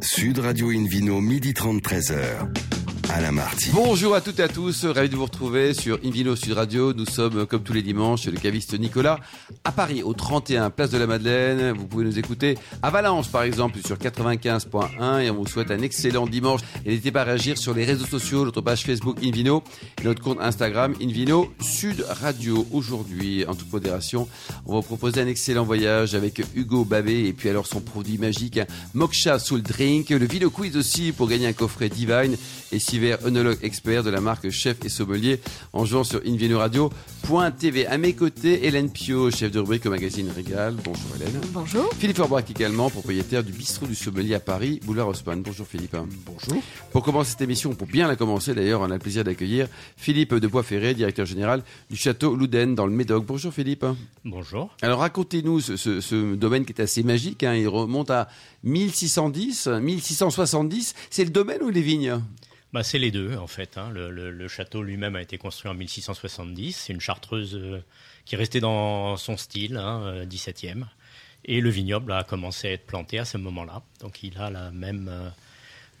Sud Radio Invino, midi 30, 13h. Bonjour à toutes et à tous, ravi de vous retrouver sur Invino Sud Radio. Nous sommes comme tous les dimanches le caviste Nicolas à Paris au 31 Place de la Madeleine. Vous pouvez nous écouter à Valence par exemple sur 95.1 et on vous souhaite un excellent dimanche. N'hésitez pas à réagir sur les réseaux sociaux, notre page Facebook Invino et notre compte Instagram Invino Sud Radio. Aujourd'hui, en toute modération, on va vous proposer un excellent voyage avec Hugo Babé et puis alors son produit magique Moksha Soul Drink, le Vino Quiz aussi pour gagner un coffret Divine Hiver, œnologue expert de la marque Chef et Sommelier, en jouant sur invinoradio.tv. À mes côtés, Hélène Pio, chef de rubrique au magazine Régal. Bonjour Hélène. Bonjour. Philippe Orbrac également, propriétaire du bistrot du Sommelier à Paris, boulevard Haussmann. Bonjour Philippe. Bonjour. Pour commencer cette émission, pour bien la commencer d'ailleurs, on a le plaisir d'accueillir Philippe de Boisferré, directeur général du château Louden dans le Médoc. Bonjour Philippe. Bonjour. Alors racontez-nous ce, domaine qui est assez magique. Hein. Il remonte à 1610, 1670. C'est le domaine ou les vignes? Bah, C'est les deux, en fait. Hein. Le, château lui-même a été construit en 1670. C'est une chartreuse euh, qui restait dans son style, hein, 17e. Euh, Et le vignoble a commencé à être planté à ce moment-là. Donc il a la même, euh,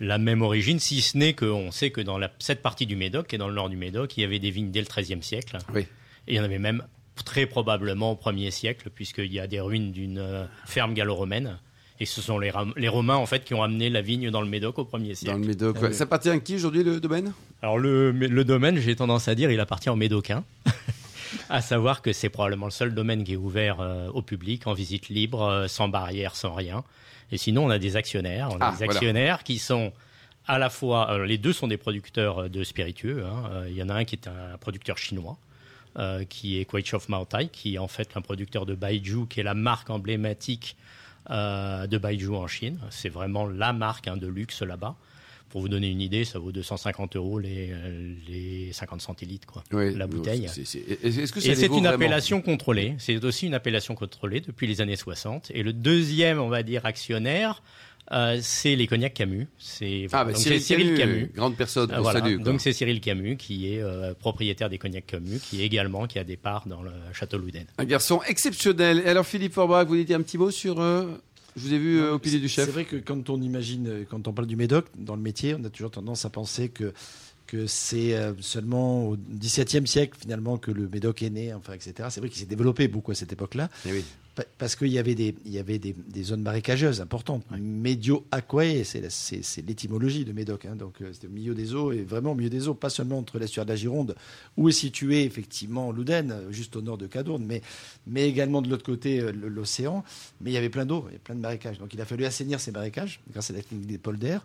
la même origine, si ce n'est qu'on sait que dans la, cette partie du Médoc et dans le nord du Médoc, il y avait des vignes dès le XIIIe siècle. Oui. Et il y en avait même très probablement au 1er siècle, puisqu'il y a des ruines d'une ferme gallo-romaine et ce sont les, les, Romains, en fait, qui ont amené la vigne dans le Médoc au 1er siècle. Dans le Médoc, ah Ça appartient à qui aujourd'hui, le domaine? Alors, le, le domaine, j'ai tendance à dire, il appartient aux Médocains. à savoir que c'est probablement le seul domaine qui est ouvert euh, au public, en visite libre, euh, sans barrière, sans rien. Et sinon, on a des actionnaires. On a ah, des actionnaires qui sont à la fois... les deux sont des producteurs euh, de spiritueux. Hein. Il y en a un qui est un producteur chinois. qui est Kwaichof Maotai, qui est en fait un producteur de Baiju, qui est la marque emblématique euh, de Baiju en Chine. C'est vraiment la marque hein, de luxe là-bas. Pour vous donner une idée, ça vaut 250 euros les, les 50 centilitres, quoi, la bouteille. Est-ce que Et c'est une appellation contrôlée. C'est aussi une appellation contrôlée depuis les années 60. Et le deuxième, on va dire, actionnaire, euh, c'est les cognacs Camus. C'est ah, bah, Cyril, Camus, grande personne. Euh, donc c'est Cyril Camus qui est euh, propriétaire des cognacs Camus, qui est également qui a des parts dans le château Louden. Un garçon exceptionnel. Et alors Philippe Forbach, vous voulez dire un petit mot sur je vous ai vu au pilier du chef. C'est vrai que quand on imagine, quand on parle du Médoc dans le métier, on a toujours tendance à penser que que c'est seulement au XVIIe siècle finalement que le Médoc est né, enfin etc. C'est vrai qu'il s'est développé beaucoup à cette époque-là. Eh parce qu'il y avait des, il y avait des, zones marécageuses importantes. Médio aquae, c'est l'étymologie de Médoc. Hein. donc euh, c'était au milieu des eaux et vraiment au milieu des eaux, pas seulement entre l'estuaire de la Gironde, où est situé effectivement Louden, juste au nord de Cadourne, mais, mais également de l'autre côté euh, l'océan. Mais il y avait plein d'eau, il y avait plein de marécages. Donc il a fallu assainir ces marécages grâce à la technique des polders.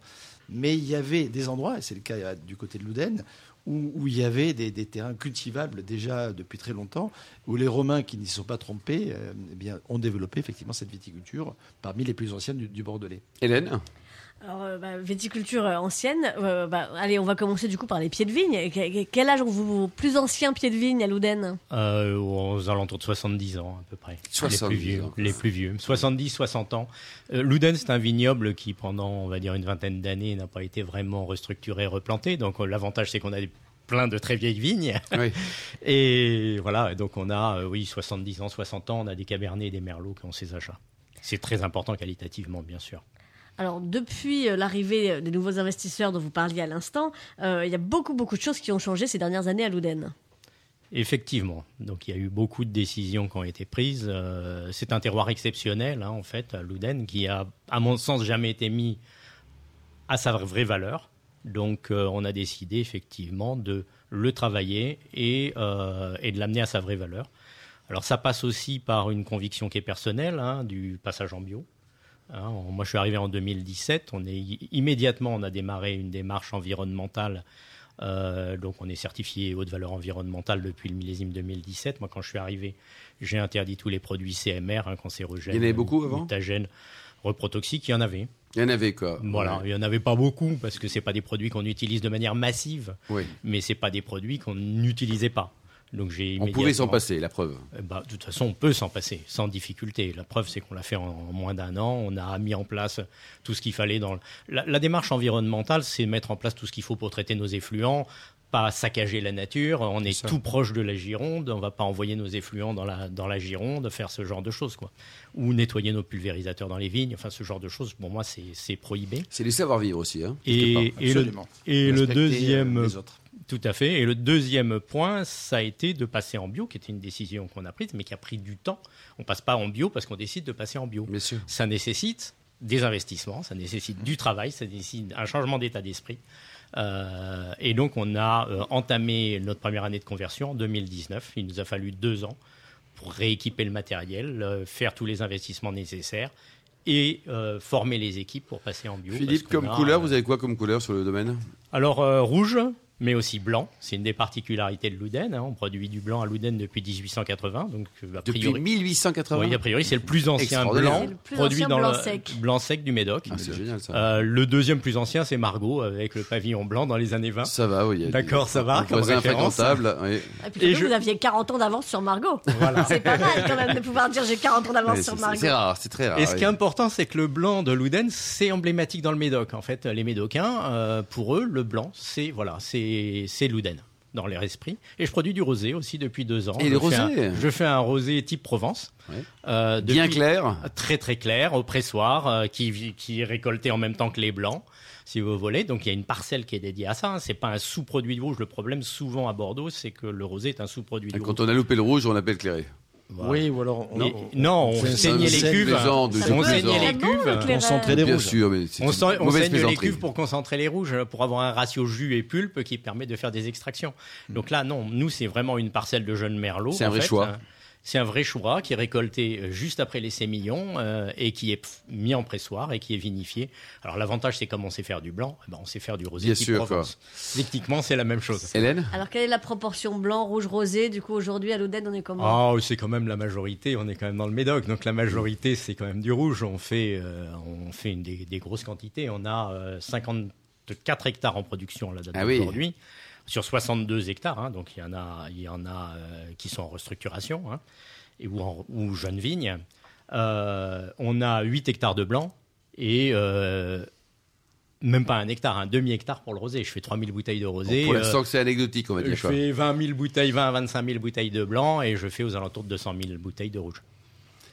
Mais il y avait des endroits, et c'est le cas euh, du côté de Louden, où, il y avait des, terrains cultivables déjà depuis très longtemps, où les Romains, qui n'y sont pas trompés, euh, eh bien, ont développé effectivement cette viticulture parmi les plus anciennes du Bordelais. Hélène? Alors, euh, bah, viticulture euh, ancienne. Euh, bah, allez, on va commencer du coup par les pieds de vigne. Quel âge ont vos plus anciens pieds de vigne à Louden Aux alentours de 70 ans à peu près. les plus vieux. Les plus vieux. 70, 60 ans. Louden, c'est un vignoble qui, pendant, on va dire, une vingtaine d'années, n'a pas été vraiment restructuré, replanté. Donc l'avantage, c'est qu'on a plein de très vieilles vignes. Oui. et voilà, donc on a, oui, 70 ans, 60 ans, on a des cabernets et des merlots qui ont ces achats. C'est très important qualitativement, bien sûr. Alors, depuis euh, l'arrivée euh, des nouveaux investisseurs dont vous parliez à l'instant, euh, il y a beaucoup, beaucoup de choses qui ont changé ces dernières années à Louden. Effectivement. Donc, il y a eu beaucoup de décisions qui ont été prises. c'est un terroir exceptionnel, hein, en fait, à Louden, qui a, à mon sens, jamais été mis à sa vraie valeur. Donc, on a décidé effectivement de le travailler et, de l'amener à sa vraie valeur. Alors, ça passe aussi par une conviction qui est personnelle, hein, du passage en bio. Hein, moi, je suis arrivé en 2017. On est immédiatement, on a démarré une démarche environnementale. Euh, donc, on est certifié haute valeur environnementale depuis le millésime 2017. Moi, quand je suis arrivé, j'ai interdit tous les produits CMR, hein, cancérogènes, il y en avait beaucoup avant? mutagènes, reprotoxiques. Il y en avait. Il y en avait quoi? Voilà, il y en avait pas beaucoup parce que c'est pas des produits qu'on utilise de manière massive, oui. mais c'est pas des produits qu'on n'utilisait pas. Donc j'ai on pouvait s'en passer, la preuve. Eh ben, de toute façon, on peut s'en passer sans difficulté. La preuve, c'est qu'on l'a fait en, moins d'un an. On a mis en place tout ce qu'il fallait dans la, démarche environnementale, c'est mettre en place tout ce qu'il faut pour traiter nos effluents pas saccager la nature. On est tout proche de la Gironde. On va pas envoyer nos effluents dans la, dans la Gironde, faire ce genre de choses, quoi. Ou nettoyer nos pulvérisateurs dans les vignes. Enfin, ce genre de choses, pour moi, c'est prohibé. C'est du savoir-vivre aussi. Hein, et, et, le, et le deuxième. Les autres. Tout à fait. Et le deuxième point, ça a été de passer en bio, qui était une décision qu'on a prise, mais qui a pris du temps. On passe pas en bio parce qu'on décide de passer en bio. Bien sûr. Ça nécessite des investissements, ça nécessite du travail, ça nécessite un changement d'état d'esprit. Euh, et donc, on a euh, entamé notre première année de conversion en 2019. Il nous a fallu deux ans pour rééquiper le matériel, euh, faire tous les investissements nécessaires et former les équipes pour passer en bio. Philippe, comme couleur, vous avez quoi comme couleur sur le domaine? Alors, rouge, mais aussi blanc. C'est une des particularités de Louden. Hein. On produit du blanc à Louden depuis 1880. Donc, a priori, depuis 1880 Oui, a priori, c'est le plus ancien blanc produit dans blanc le sec. blanc sec du Médoc. Ah, c'est génial ça. Euh, le deuxième plus ancien, c'est Margot, avec le pavillon blanc dans les années 20. Ça va, oui. D'accord, ça va. Comme référence. Oui. Et puis, Et je... vous aviez 40 ans d'avance sur Margot. Voilà. c'est pas mal quand même de pouvoir dire j'ai 40 ans d'avance sur Margot. C'est rare, c'est très rare. Et ce qui est important, c'est que le blanc de Louden, c'est emblématique dans le Médoc. En fait, les Médocains, euh, pour eux, le blanc, c'est voilà, c'est Louden dans leur esprit. Et je produis du rosé aussi depuis deux ans. Et le rosé Je fais un rosé type Provence. Euh, Bien clair Très très clair, au pressoir, euh, qui, qui est récolté en même temps que les blancs, si vous voulez. Donc il y a une parcelle qui est dédiée à ça. Hein. C'est pas un sous-produit de rouge. Le problème souvent à Bordeaux, c'est que le rosé est un sous-produit de rouge. Quand on a loupé le rouge, on appelle clairé. Oui, ou alors on, non, on saignait les cuves. on saignait les cuves. Concentrer les rouges. Sûr, mais on, on saigne les cuves pour concentrer les rouges, pour avoir un ratio jus et pulpe qui permet de faire des extractions. Donc là, non, nous c'est vraiment une parcelle de jeunes merlots. C'est un vrai choix. C'est un vrai choura qui est récolté euh, juste après les sémillons euh, et qui est mis en pressoir et qui est vinifié. Alors l'avantage, c'est comme on sait faire du blanc, eh ben, on sait faire du rosé. Bien sûr. Techniquement, c'est la même chose. Hélène Alors quelle est la proportion blanc, rouge, rosé Du coup, aujourd'hui à l'Oden, on est comment? Oh, C'est quand même la majorité. On est quand même dans le Médoc, donc la majorité, c'est quand même du rouge. On fait, euh, on fait une des, des, grosses quantités. On a 54 hectares en production là ah aujourd'hui sur 62 hectares. Hein, donc il y en a, il y en a euh, qui sont en restructuration hein, et, ou, en, ou jeunes vignes. Euh, on a 8 hectares de blanc et euh, même pas un hectare, un demi-hectare pour le rosé. Je fais 3000 bouteilles de rosé. Pour l'instant, que c'est anecdotique, on va dire. Je fais 20 000 bouteilles, 20 à 25 000 bouteilles de blanc et je fais aux alentours de 200 000 bouteilles de rouge.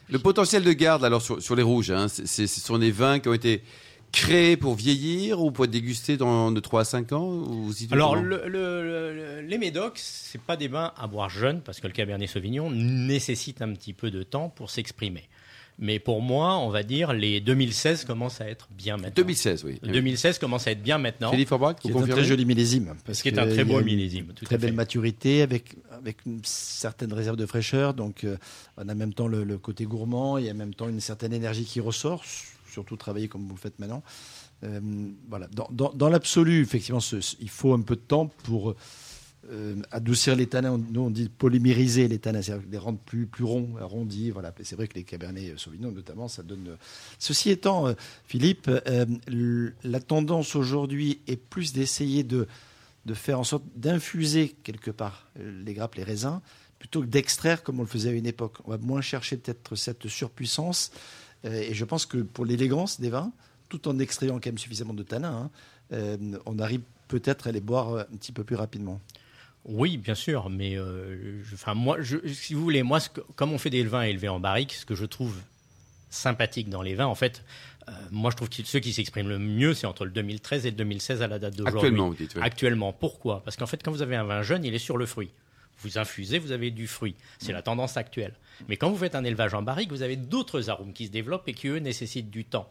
Le potentiel de garde, alors, sur, sur les rouges, hein, ce sont des vins qui ont été créé pour vieillir ou pour être dégusté dans de 3 à 5 ans ou Alors, le, le, les médocs, c'est pas des vins à boire jeune parce que le Cabernet Sauvignon nécessite un petit peu de temps pour s'exprimer. Mais pour moi, on va dire, les 2016 commencent à être bien maintenant. 2016, oui. 2016 commence à être bien maintenant. Philippe Forbach, qui est un très joli millésime. Parce qui est un très beau millésime. Tout très belle maturité avec, avec une certaine réserve de fraîcheur. Donc, euh, on a en même temps le, le, côté gourmand et en même temps une certaine énergie qui ressort surtout travailler comme vous le faites maintenant. Euh, voilà. Dans, l'absolu, effectivement, il faut un peu de temps pour euh, adoucir les tanins. Nous, on dit polymériser les tanins, c'est-à-dire les rendre plus, plus ronds, arrondis. Voilà. C'est vrai que les cabernets sauvignons, notamment, ça donne. Ceci étant, euh, Philippe, la tendance aujourd'hui est plus d'essayer de, de faire en sorte d'infuser quelque part les grappes, les raisins, plutôt que d'extraire comme on le faisait à une époque. On va moins chercher peut-être cette surpuissance et je pense que pour l'élégance des vins, tout en extrayant quand même suffisamment de tanin, hein, euh, on arrive peut-être à les boire un petit peu plus rapidement. Oui, bien sûr, mais euh, enfin moi, si vous voulez, moi, comme on fait des vins élevés en barrique, ce que je trouve sympathique dans les vins, en fait, moi je trouve que ceux qui s'expriment le mieux, c'est entre le 2013 et le 2016 à la date d'aujourd'hui. Actuellement, vous dites. Actuellement, pourquoi? Parce qu'en fait, quand vous avez un vin jeune, il est sur le fruit. Vous infusez, vous avez du fruit. C'est la tendance actuelle. Mais quand vous faites un élevage en barrique, vous avez d'autres arômes qui se développent et qui, eux, nécessitent du temps.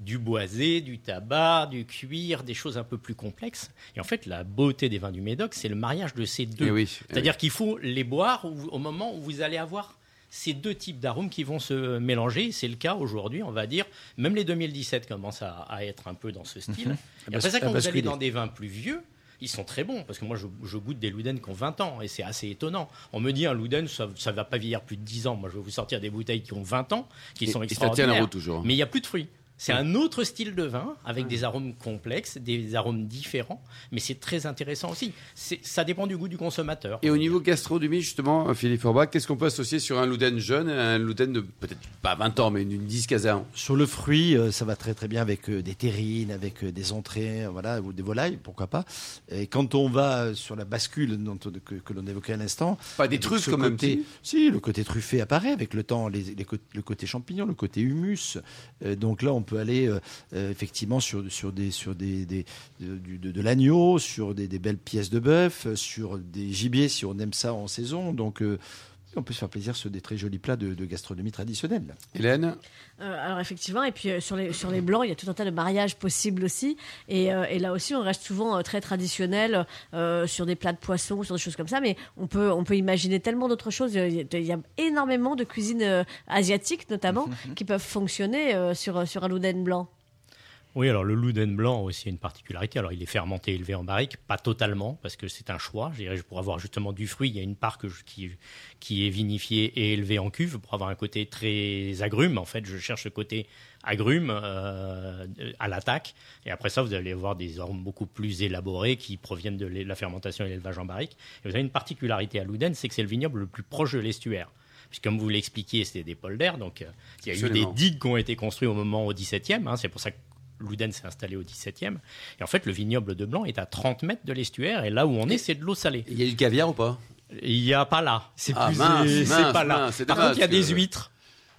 Du boisé, du tabac, du cuir, des choses un peu plus complexes. Et en fait, la beauté des vins du Médoc, c'est le mariage de ces deux. Eh eh C'est-à-dire qu'il faut les boire au moment où vous allez avoir ces deux types d'arômes qui vont se mélanger. C'est le cas aujourd'hui, on va dire. Même les 2017 commencent à, être un peu dans ce style. Mhm. Et après ça, quand vous allez dans des vins plus vieux, ils sont très bons. Parce que moi, je, goûte des Louden qui ont 20 ans et c'est assez étonnant. On me dit un Louden, ça ne va pas vieillir plus de 10 ans. Moi, je vais vous sortir des bouteilles qui ont 20 ans, qui sont extraordinaires. Ça tient la route toujours. Mais il n'y a plus de fruits. C'est un autre style de vin avec des arômes complexes, des arômes différents, mais c'est très intéressant aussi. Ça dépend du goût du consommateur. Et au niveau gastronomie, justement, Philippe Forbach, qu'est-ce qu'on peut associer sur un Louden jeune, un Louden de peut-être pas 20 ans, mais d'une 10-15 ans Sur le fruit, euh, ça va très très bien avec euh, des terrines, avec euh, des entrées, euh, voilà, ou des volailles, pourquoi pas. Et quand on va euh, sur la bascule dont, que, que l'on évoquait à l'instant, Pas des quand même, côté- si. le côté truffé apparaît avec le temps, les, le côté champignon, le côté humus. Euh, donc là, on peut aller euh, euh, effectivement sur, des sur des, de, l'agneau, sur des, belles pièces de bœuf, euh, sur des gibiers si on aime ça en saison. On peut se faire plaisir sur des très jolis plats de, de gastronomie traditionnelle. Hélène Euh, alors effectivement, et puis euh, sur les sur les blancs, il y a tout un tas de mariages possibles aussi. Et, euh, et là aussi, on reste souvent euh, très traditionnel euh, sur des plats de poisson, sur des choses comme ça. Mais on peut on peut imaginer tellement d'autres choses. Il y, a, il y a énormément de cuisines euh, asiatiques notamment qui peuvent fonctionner euh, sur sur un louden blanc. Oui, alors le Louden blanc a aussi une particularité. Alors il est fermenté, élevé en barrique, pas totalement, parce que c'est un choix. Je dirais, pour avoir justement du fruit, il y a une part que je- qui, qui est vinifiée et élevée en cuve pour avoir un côté très agrume. En fait, je cherche ce côté agrume euh, à l'attaque. Et après ça, vous allez avoir des arômes beaucoup plus élaborés qui proviennent de la fermentation et l'élevage en barrique. Et vous avez une particularité à Louden, c'est que c'est le vignoble le plus proche de l'estuaire. Puisque comme vous l'expliquiez, c'était des polders, donc euh, il y a Absolument. eu des digues qui ont été construites au moment au 17e. hein, c'est pour ça que Louden s'est installé au 17e. Et en fait, le vignoble de Blanc est à 30 mètres de l'estuaire. Et là où on est, c'est de l'eau salée. Il y a du caviar ou pas? Il n'y a pas là. C'est Ah, plus, mince, c'est mince, pas là. mince, c'est Par contre, il y a des que- huîtres.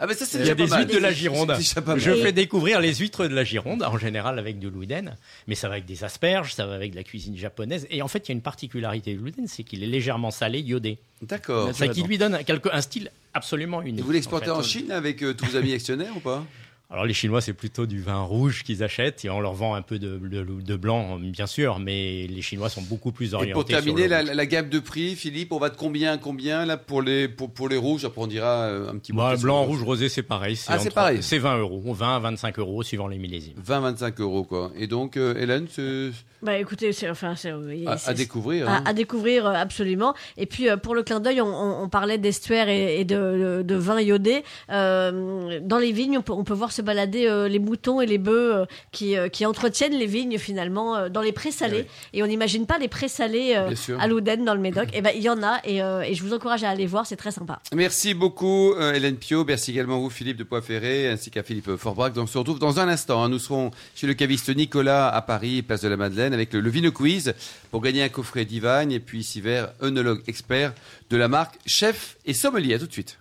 Ah, mais ça, c'est Il y a des mal. huîtres de la Gironde. Je fais découvrir les huîtres de la Gironde, en général avec du Louden, mais ça va avec des asperges, ça va avec de la cuisine japonaise. Et en fait, il y a une particularité du Louden, c'est qu'il est légèrement salé, iodé. D'accord. Ça qui lui donne un, quelque- un style absolument unique. Et vous l'exportez en. Chine avec euh, tous vos amis actionnaires ou pas? Alors les Chinois, c'est plutôt du vin rouge qu'ils achètent et on leur vend un peu de, de, de blanc, bien sûr, mais les Chinois sont beaucoup plus Et orientés. pour terminer, sur le la, gamme de prix, Philippe, on va de combien à combien là pour les pour, pour les rouges? Après, on dira euh, un petit mot. Bah, blanc, rouge, rosé, c'est pareil. Ah, c'est pareil. C'est 20 euros, 20 à 25 euros suivant les millésimes. 20-25 euros quoi. Et donc, euh, Hélène, c'est Bah écoutez, c'est enfin c'est oui, à, c'est- à découvrir. à, hein. à découvrir euh, absolument. Et puis euh, pour le clin d'œil, on, on- on parlait d'estuaire et, et de, vin iodé. Euh, dans les vignes, on peut, on peut voir se balader euh, les moutons et les bœufs euh, qui, euh, qui entretiennent les vignes finalement euh, dans les prés salés. Et on n'imagine pas les prés salés euh, à Louden dans le Médoc. Et ben il y en a et, euh, et je vous encourage à aller voir, c'est très sympa. Merci beaucoup euh, Hélène Pio, merci également vous Philippe de Poiferré ainsi qu'à Philippe Forbrac. Donc on se retrouve dans un instant. hein. Nous serons chez le caviste Nicolas à Paris, place de la Madeleine, avec le, le Quiz pour gagner un coffret Divine et puis ici vers œnologue expert de la marque Chef et Sommelier. À tout de suite.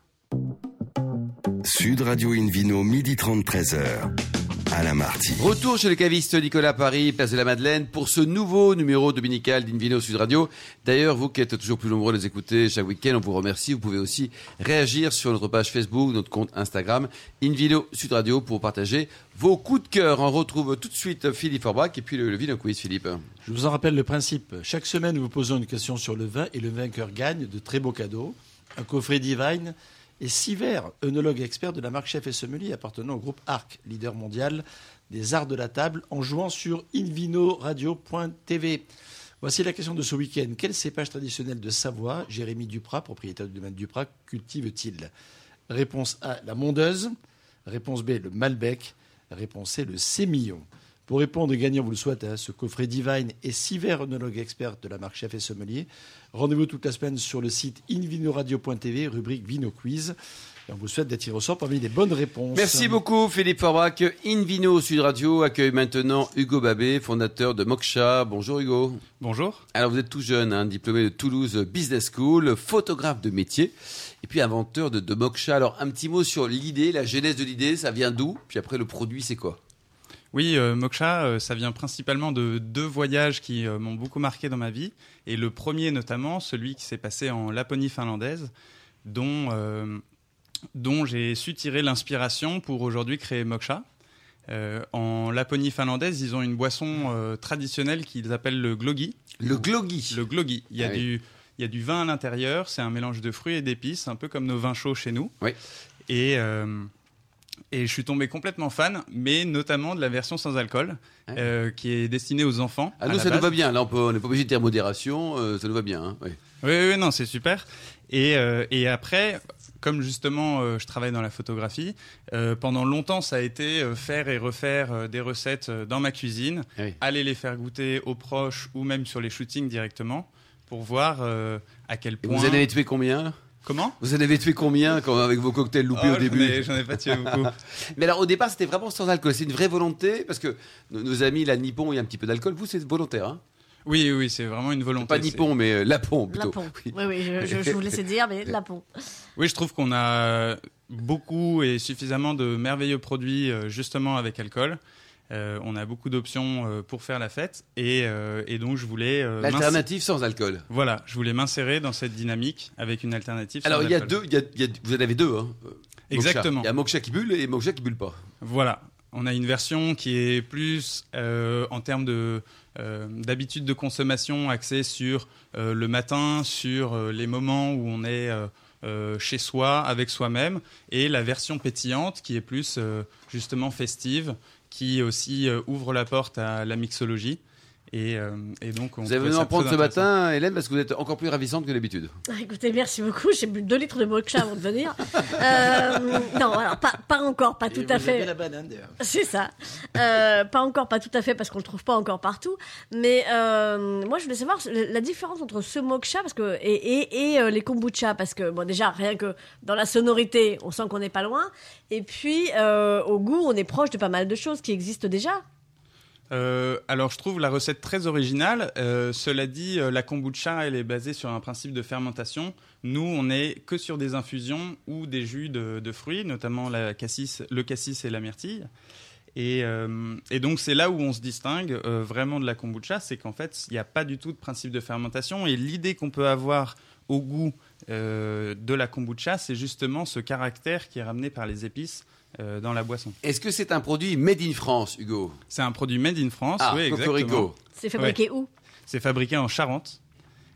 Sud Radio Invino, midi 30, 13h. Alain Marty. Retour chez le caviste Nicolas Paris, place de la Madeleine, pour ce nouveau numéro dominical d'Invino Sud Radio. D'ailleurs, vous qui êtes toujours plus nombreux à les écouter chaque week-end, on vous remercie. Vous pouvez aussi réagir sur notre page Facebook, notre compte Instagram, Invino Sud Radio, pour partager vos coups de cœur. On retrouve tout de suite Philippe Forbach et puis le, le Vino Quiz, Philippe. Je vous en rappelle le principe. Chaque semaine, nous vous posons une question sur le vin et le vainqueur gagne de très beaux cadeaux. Un coffret Divine et six verres, œnologue expert de la marque Chef et Sommelier appartenant au groupe ARC, leader mondial des arts de la table, en jouant sur invinoradio.tv. Voici la question de ce week-end. Quel cépage traditionnel de Savoie, Jérémy Duprat, propriétaire du domaine Duprat, cultive-t-il? Réponse A, la mondeuse. Réponse B, le Malbec. Réponse C, le sémillon. Pour répondre, gagnant, vous le souhaitez, à ce coffret Divine et six verres œnologue expert de la marque Chef et Sommelier. Rendez-vous toute la semaine sur le site invinoradio.tv, rubrique Vino Quiz. Et on vous souhaite d'être tiré au sort parmi les bonnes réponses. Merci beaucoup Philippe Forbach. Invino Sud Radio accueille maintenant Hugo Babé, fondateur de Moksha. Bonjour Hugo. Bonjour. Alors vous êtes tout jeune, hein, diplômé de Toulouse Business School, photographe de métier et puis inventeur de, de Moksha. Alors un petit mot sur l'idée, la genèse de l'idée, ça vient d'où? Puis après le produit c'est quoi? Oui, euh, Moksha, euh, ça vient principalement de deux voyages qui euh, m'ont beaucoup marqué dans ma vie. Et le premier notamment, celui qui s'est passé en Laponie finlandaise, dont, dont j'ai su tirer l'inspiration pour aujourd'hui créer Moksha. En Laponie finlandaise, ils ont une boisson traditionnelle qu'ils appellent le glogi. Le glogi. Le glogi. Il y a Ah oui. du il y a du vin à l'intérieur, c'est un mélange de fruits et d'épices, un peu comme nos vins chauds chez nous. Oui. Et, et je suis tombé complètement fan, mais notamment de la version sans alcool, euh, qui est destinée aux enfants. Ah nous ça nous va bien, là on n'est pas obligé de dire modération, euh, ça nous va bien. hein, oui. Oui, oui, non, c'est super. Et, euh, et après, comme justement euh, je travaille dans la photographie, euh, pendant longtemps ça a été euh, faire et refaire des recettes dans ma cuisine, Ah oui. aller les faire goûter aux proches ou même sur les shootings directement pour voir à quel Et point. vous en avez tué combien Comment Vous en avez tué combien quand, avec vos cocktails loupés Oh, au j'en début J'en ai pas tué beaucoup. Mais alors au départ c'était vraiment sans alcool, c'est une vraie volonté parce que nos, nos amis la Nippon il y a un petit peu d'alcool, vous c'est volontaire hein Oui, oui, c'est vraiment une volonté. Pas Nippon mais euh, Lapon plutôt. Lapon. Oui. Oui, oui, je, je- je vous laissais dire, mais Lapon. Oui, je trouve qu'on a beaucoup et suffisamment de merveilleux produits euh, justement avec alcool. Euh, on a beaucoup d'options euh, pour faire la fête et, euh, et donc je voulais L'alternative sans alcool. Voilà, je voulais m'insérer dans cette dynamique avec une alternative. sans Alors il y a alcool. deux, il y a- il y a- vous en avez deux hein. Exactement. Il y a Moksha qui bulle et Moksha qui bulle pas. Voilà, on a une version qui est plus en termes de d'habitude de consommation axée sur le matin, sur les moments où on est euh, chez soi, avec soi-même, et la version pétillante qui est plus euh, justement festive, qui aussi euh, ouvre la porte à la mixologie. Et, euh, et donc on Vous avez venu en prendre ce matin Hélène parce que vous êtes encore plus ravissante que d'habitude. Ah, Écoutez, merci beaucoup. J'ai bu 2 litres de mocha avant de venir. Euh, non, alors pas, pas encore, pas tout Et à vous avez fait. la banane d'ailleurs. C'est ça. Euh, pas encore, pas tout à fait, parce qu'on le trouve pas encore partout. Mais euh, moi, je voulais savoir la différence entre ce moksha parce que, et, et, et, euh, les kombucha, parce que, bon, déjà, rien que dans la sonorité, on sent qu'on n'est pas loin. Et puis, euh, au goût, on est proche de pas mal de choses qui existent déjà. Euh, alors, je trouve la recette très originale. Euh, cela dit, euh, la kombucha, elle est basée sur un principe de fermentation. Nous, on est que sur des infusions ou des jus de, fruits, notamment le cassis et la myrtille. Et, donc, c'est là où on se distingue vraiment de la kombucha, c'est qu'en fait, il n'y a pas du tout de principe de fermentation. Et l'idée qu'on peut avoir au goût de la kombucha, c'est justement ce caractère qui est ramené par les épices euh, dans la boisson. Est-ce que c'est un produit made in France, Hugo? C'est un produit made in France, Ah, oui, exactement. C'est fabriqué où? C'est fabriqué en Charente.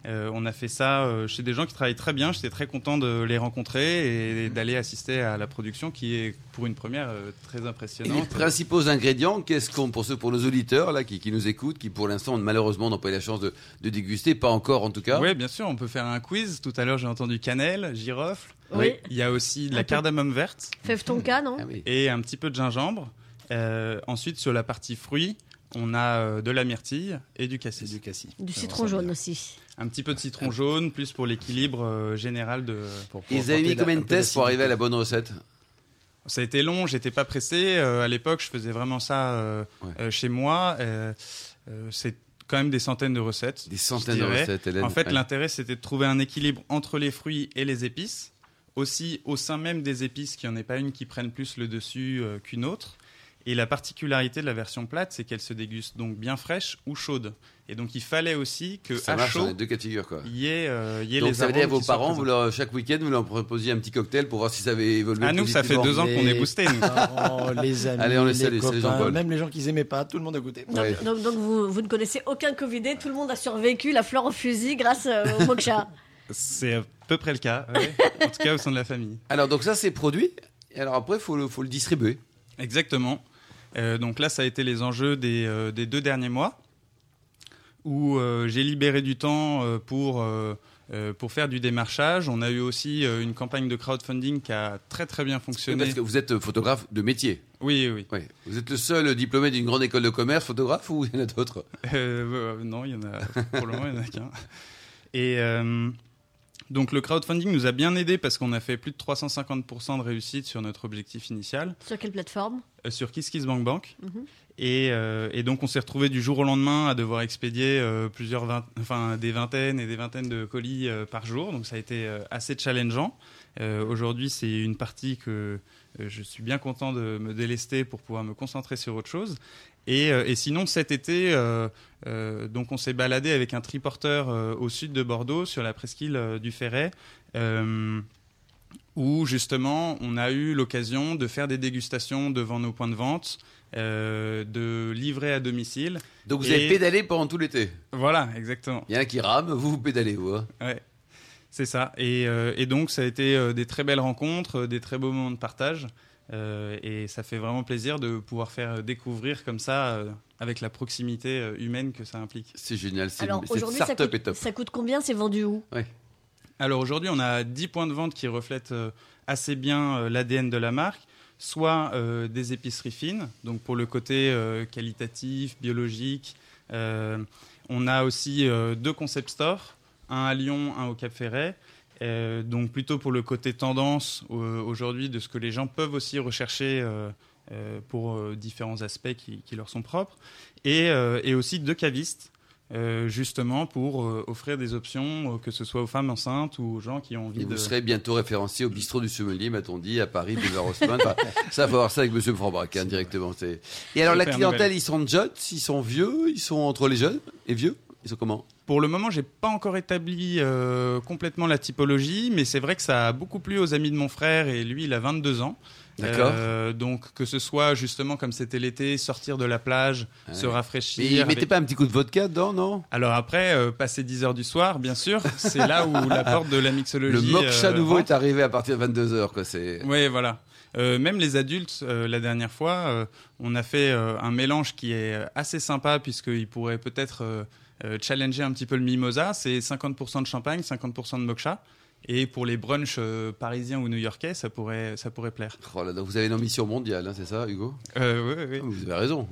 Euh, on a fait ça euh, chez des gens qui travaillent très bien. J'étais très content de les rencontrer et d'aller assister à la production qui est, pour une première, euh, très Et les impressionnante. principaux ingrédients, qu'est-ce qu'on pour ceux pour nos auditeurs là qui, qui nous écoutent, qui pour l'instant malheureusement n'ont pas eu la chance de, de déguster, pas encore en tout cas? Oui, bien sûr, on peut faire un quiz. Tout à l'heure, j'ai entendu cannelle, girofle. Oui. Il y a aussi de la cardamome verte Fève tonka, non? Ah oui. et un petit peu de gingembre. Euh, ensuite, sur la partie fruits, on a euh, de la myrtille et du cassis. du cassis. Du citron jaune bien. aussi. Un petit peu de citron jaune, plus pour l'équilibre euh, général de, Pour vous avez mis combien de tests pour arriver à la bonne recette? Ça a été long, j'étais pas pressé. Euh, à l'époque, je faisais vraiment ça euh, Ouais. euh, chez moi. Euh, euh, c'est quand même des centaines de recettes. Des centaines de recettes, Hélène. En fait, Ouais. l'intérêt, c'était de trouver un équilibre entre les fruits et les épices. Aussi, au sein même des épices, qu'il n'y en ait pas une qui prenne plus le dessus euh, qu'une autre. Et la particularité de la version plate, c'est qu'elle se déguste donc bien fraîche ou chaude. Et donc, il fallait aussi que ça à marche chaud, les deux cas de figure quoi. il y ait, euh, il y ait Donc les ça veut dire à vos parents, vous présents. leur, chaque week-end, vous leur proposiez un petit cocktail pour voir si ça avait évolué. Ah, nous, ça fait deux ans qu'on est Les boosté, nous. parents, les amis, Allez, on les les, salue, copains, Jean-Paul. même les gens qui n'aimaient pas, tout le monde a goûté. Donc, Ouais. donc, donc vous, vous ne connaissez aucun Covidé, tout le monde a survécu la fleur au fusil grâce euh, au moksha. C'est à peu près le cas. ouais. en tout cas, au sein de la famille. Alors donc ça c'est produit. Et alors après faut le, faut le distribuer. Exactement. Euh, donc là, ça a été les enjeux des, euh, des deux derniers mois, où euh, j'ai libéré du temps euh, pour, pour faire du démarchage. On a eu aussi euh, une campagne de crowdfunding qui a très très bien fonctionné. Parce que vous êtes photographe de métier. Oui, oui. Vous êtes le seul diplômé d'une grande école de commerce photographe ou il y en a d'autres? Euh, euh, non, il y en a pour le moment, il y en a qu'un. Et euh, donc le crowdfunding nous a bien aidé parce qu'on a fait plus de 350% de réussite sur notre objectif initial. Sur quelle plateforme? Sur KissKissBankBank. Mhm. Et, euh, et donc on s'est retrouvé du jour au lendemain à devoir expédier euh, plusieurs vingt- enfin des vingtaines et des vingtaines de colis euh, par jour. Donc ça a été euh, assez challengeant. Euh, Aujourd'hui, c'est une partie que euh, je suis bien content de me délester pour pouvoir me concentrer sur autre chose. Et, euh, et sinon, cet été, euh, euh, donc on s'est baladé avec un triporteur euh, au sud de Bordeaux sur la presqu'île euh, du Ferret. Où justement on a eu l'occasion de faire des dégustations devant nos points de vente, euh, de livrer à domicile. Donc vous Et- avez pédalé pendant tout l'été. Voilà, exactement. Il y en a qui rament, vous vous pédalez vous. hein. Ouais. C'est ça. Et, euh, et donc ça a été euh, des très belles rencontres, des très beaux moments de partage. Euh, et ça fait vraiment plaisir de pouvoir faire découvrir comme ça, euh, avec la proximité euh, humaine que ça implique. C'est génial. C'est Alors aujourd'hui, ça start-up coûte, ça coûte combien C'est vendu où? Alors aujourd'hui, on a 10 points de vente qui reflètent euh, assez bien euh, l'ADN de la marque, soit euh, des épiceries fines, donc pour le côté qualitatif, biologique. On a aussi deux concept stores, un à Lyon, un au Cap Ferret. Donc plutôt pour le côté tendance aujourd'hui de ce que les gens peuvent aussi rechercher pour différents aspects qui, leur sont propres. Et aussi deux cavistes, euh, justement pour euh, offrir des options, euh, que ce soit aux femmes enceintes ou aux gens qui ont envie Et de... vous serez bientôt référencé au bistrot du sommelier, m'a-t-on dit, à Paris, boulevard Haussmann. Enfin, ça, faut voir ça avec Monsieur Franbrac, hein, directement. c'est- Et alors, la clientèle, nouvelle. ils sont jeunes, ils sont vieux, ils sont entre les jeunes et vieux Ils sont comment? Pour le moment, j'ai pas encore établi complètement la typologie, mais c'est vrai que ça a beaucoup plu aux amis de mon frère et lui, il a 22 ans. D'accord. Euh, donc que ce soit justement comme c'était l'été, sortir de la plage, Ouais. se Mais rafraîchir. mettaient avec- pas un petit coup de vodka dedans, non? Alors après, euh, passer 10 heures du soir, bien sûr, c'est là où la porte de la Le mixologie. moksha euh, nouveau rentre. est arrivé à partir de 22h, quoi. C'est... Oui, voilà. Euh, même les adultes, euh, la dernière fois, euh, on a fait un mélange qui est assez sympa puisqu'il pourrait peut-être challenger un petit peu le mimosa. C'est 50% de champagne, 50% de moksha. Et pour les brunchs euh, parisiens ou new-yorkais, ça pourrait, ça pourrait plaire. Oh là là, vous avez une ambition mondiale, hein, c'est ça, Hugo? Euh, oui, oui. Ah, Vous avez raison,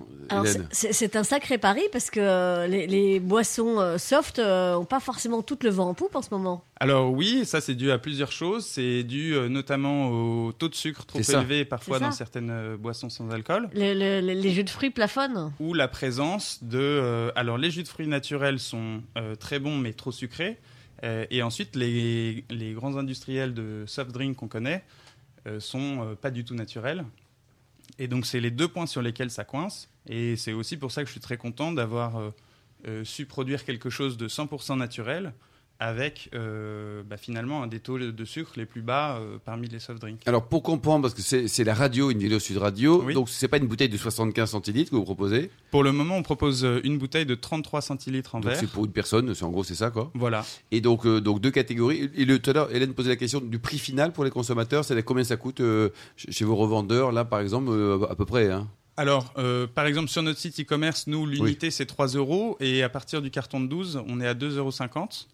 c'est- un sacré pari parce que euh, les, les boissons euh, soft n'ont pas forcément tout le vent en poupe en ce moment. Alors oui, ça c'est dû à plusieurs choses. C'est dû euh, notamment au taux de sucre trop élevé parfois dans certaines euh, boissons sans alcool. Le- le- le- les jus de fruits plafonnent. ou la présence de... euh, alors, les jus de fruits naturels sont euh, très bons, mais trop sucrés. Euh, et ensuite, les, grands industriels de soft drink qu'on connaît euh, sont euh, pas du tout naturels. Et donc, c'est les deux points sur lesquels ça coince. Et c'est aussi pour ça que je suis très content d'avoir su produire quelque chose de 100% naturel avec euh, bah, finalement un des taux de sucre les plus bas euh, parmi les soft drinks. Alors, pour comprendre, parce que c'est, c'est la radio, une vidéo Sud Radio, Oui. donc c'est pas une bouteille de 75 centilitres que vous proposez, Pour le moment, on propose euh, une bouteille de 33 centilitres en donc verre. c'est pour une personne, c'est en gros c'est ça, quoi. Voilà. Et donc, euh, donc deux catégories. Et le, tout à l'heure, Hélène posait la question du prix final pour les consommateurs, c'est-à-dire combien ça coûte chez vos revendeurs, là par exemple, à peu près. Hein. Alors, euh, par exemple, sur notre site e-commerce, nous, l'unité, c'est 3 euros. Et à partir du carton de 12, on est à 2,50 euros.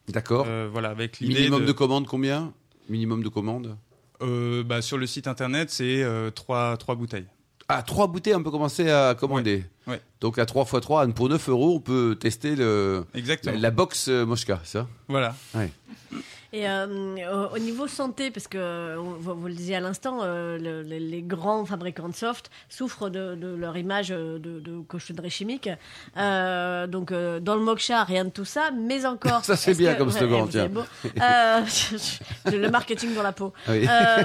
D'accord. Euh, voilà, avec l'idée Minimum de... de... commande, combien? Minimum de commande Euh, bah, sur le site internet, c'est euh, 3, bouteilles. Ah, trois bouteilles, on peut commencer à commander. Ouais, ouais. Donc à 3 x 3, pour 9 euros, on peut tester le, Exactement. la, la box euh, Moshka, ça? Voilà. Et euh, au- au niveau santé, parce que euh, vous, vous le disiez à l'instant, euh, le- le- les grands fabricants de soft souffrent de, de leur image euh, de, de cochonnerie chimique. Euh, donc euh, dans le moksha, rien de tout ça, mais encore. Ça, c'est bien que- comme slogan, vous tiens. beau. Euh, le marketing dans la peau. Oui. Euh,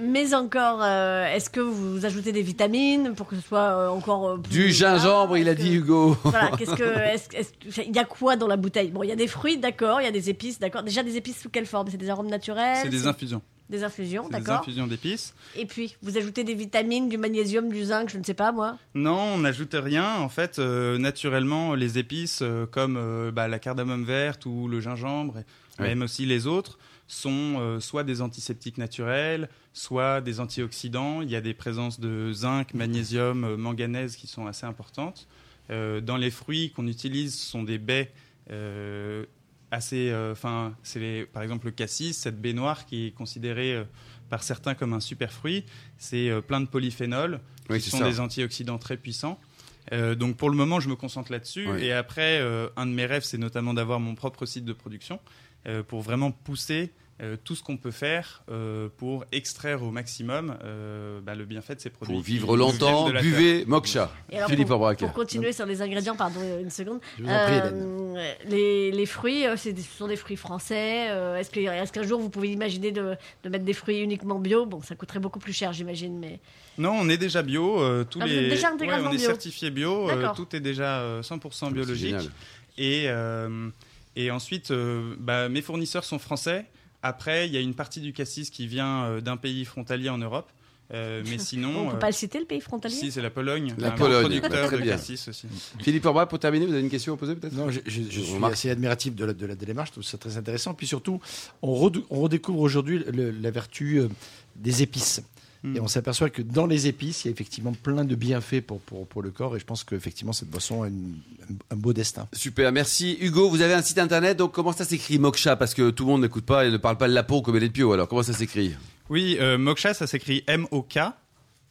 mais encore, euh, est-ce que vous ajoutez des vitamines pour que ce soit encore plus- Du gingembre, il a dit Hugo. voilà, qu'est-ce que, il y a quoi dans la bouteille? Bon, il y a des fruits, d'accord, il y a des épices, d'accord. Déjà des épices sous quelle forme? C'est des arômes naturels C'est des infusions. des infusions, C'est des d'accord. infusions d'épices. Et puis, vous ajoutez des vitamines, du magnésium, du zinc, je ne sais pas moi? Non, on n'ajoute rien. En fait, euh, naturellement, les épices euh, comme euh, bah, la cardamome verte ou le gingembre, et Ouais. même aussi les autres, sont euh, soit des antiseptiques naturels, soit des antioxydants. Il y a des présences de zinc, magnésium, euh, manganèse qui sont assez importantes. Euh, dans les fruits qu'on utilise, ce sont des baies euh, assez. Enfin, c'est les- par exemple le cassis, cette baie noire qui est considérée euh, par certains comme un super fruit. C'est euh, plein de polyphénols Oui, qui sont ça. des antioxydants très puissants. Euh, donc pour le moment, je me concentre là-dessus. Et après, euh, un de mes rêves, c'est notamment d'avoir mon propre site de production euh, pour vraiment pousser euh, tout ce qu'on peut faire euh, pour extraire au maximum euh, bah, le bienfait de ces produits. Pour vivre de la terre. buvez Moksha. Alors, Philippe pour, pour continuer sur les ingrédients, pardon, une seconde. Je vous en prie, les, les fruits, ce sont des fruits français. est-ce, que, est-ce qu'un jour vous pouvez imaginer de, de mettre des fruits uniquement bio? Bon, ça coûterait beaucoup plus cher, j'imagine, mais Non, on est déjà bio. tous Ah, les... déjà Ouais, on est bio. certifié bio. tout est déjà euh, 100% C'est biologique. Et, et ensuite, bah, mes fournisseurs sont français. Après, il y a une partie du cassis qui vient euh, d'un pays frontalier en Europe. Euh, mais sinon, on ne peut euh, pas le citer, le pays frontalier? si c'est la Pologne, La Pologne, producteur très de bien. cassis aussi. Philippe Aubrac, pour terminer, vous avez une question à poser peut-être? Non, je, je- je Je suis assez admiratif de la, de la démarche, je trouve ça très intéressant. Puis surtout, on, redécouvre aujourd'hui la vertu des épices. Et on s'aperçoit que dans les épices, il y a effectivement plein de bienfaits pour, pour, pour le corps. Et je pense qu'effectivement, cette boisson a une- un beau destin. Super, merci. Hugo, vous avez un site internet, donc comment ça s'écrit Moksha? Parce que tout le monde n'écoute pas et ne parle pas de la peau comme Hélène Pio, alors comment ça s'écrit? Oui, euh, Moksha, ça s'écrit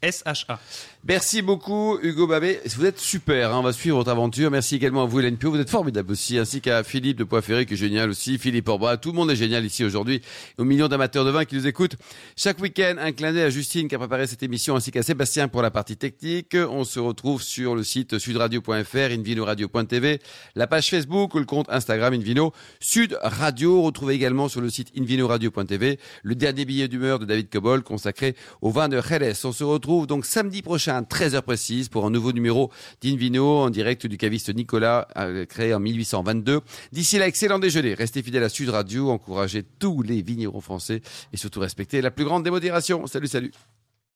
M-O-K-S-H-A. Merci beaucoup Hugo Babé, vous êtes super, hein, on va suivre votre aventure. Merci également à vous Hélène Pio, vous êtes formidable aussi, ainsi qu'à Philippe de Poiferré qui est génial aussi, Philippe Orba, tout le monde est génial ici aujourd'hui, aux millions d'amateurs de vin qui nous écoutent. Chaque week-end, un clin d'œil à Justine qui a préparé cette émission, ainsi qu'à Sébastien pour la partie technique. On se retrouve sur le site sudradio.fr, invinoradio.tv, la page Facebook ou le compte Instagram Invino Sud Radio. Retrouvez également sur le site invinoradio.tv le dernier billet d'humeur de David Cobol consacré au vin de Jerez. On se retrouve donc samedi prochain, 13h précise, pour un nouveau numéro d'Invino en direct du caviste Nicolas, euh, créé en 1822. D'ici là, excellent déjeuner. Restez fidèles à Sud Radio, encouragez tous les vignerons français et surtout respectez la plus grande démodération. Salut, salut.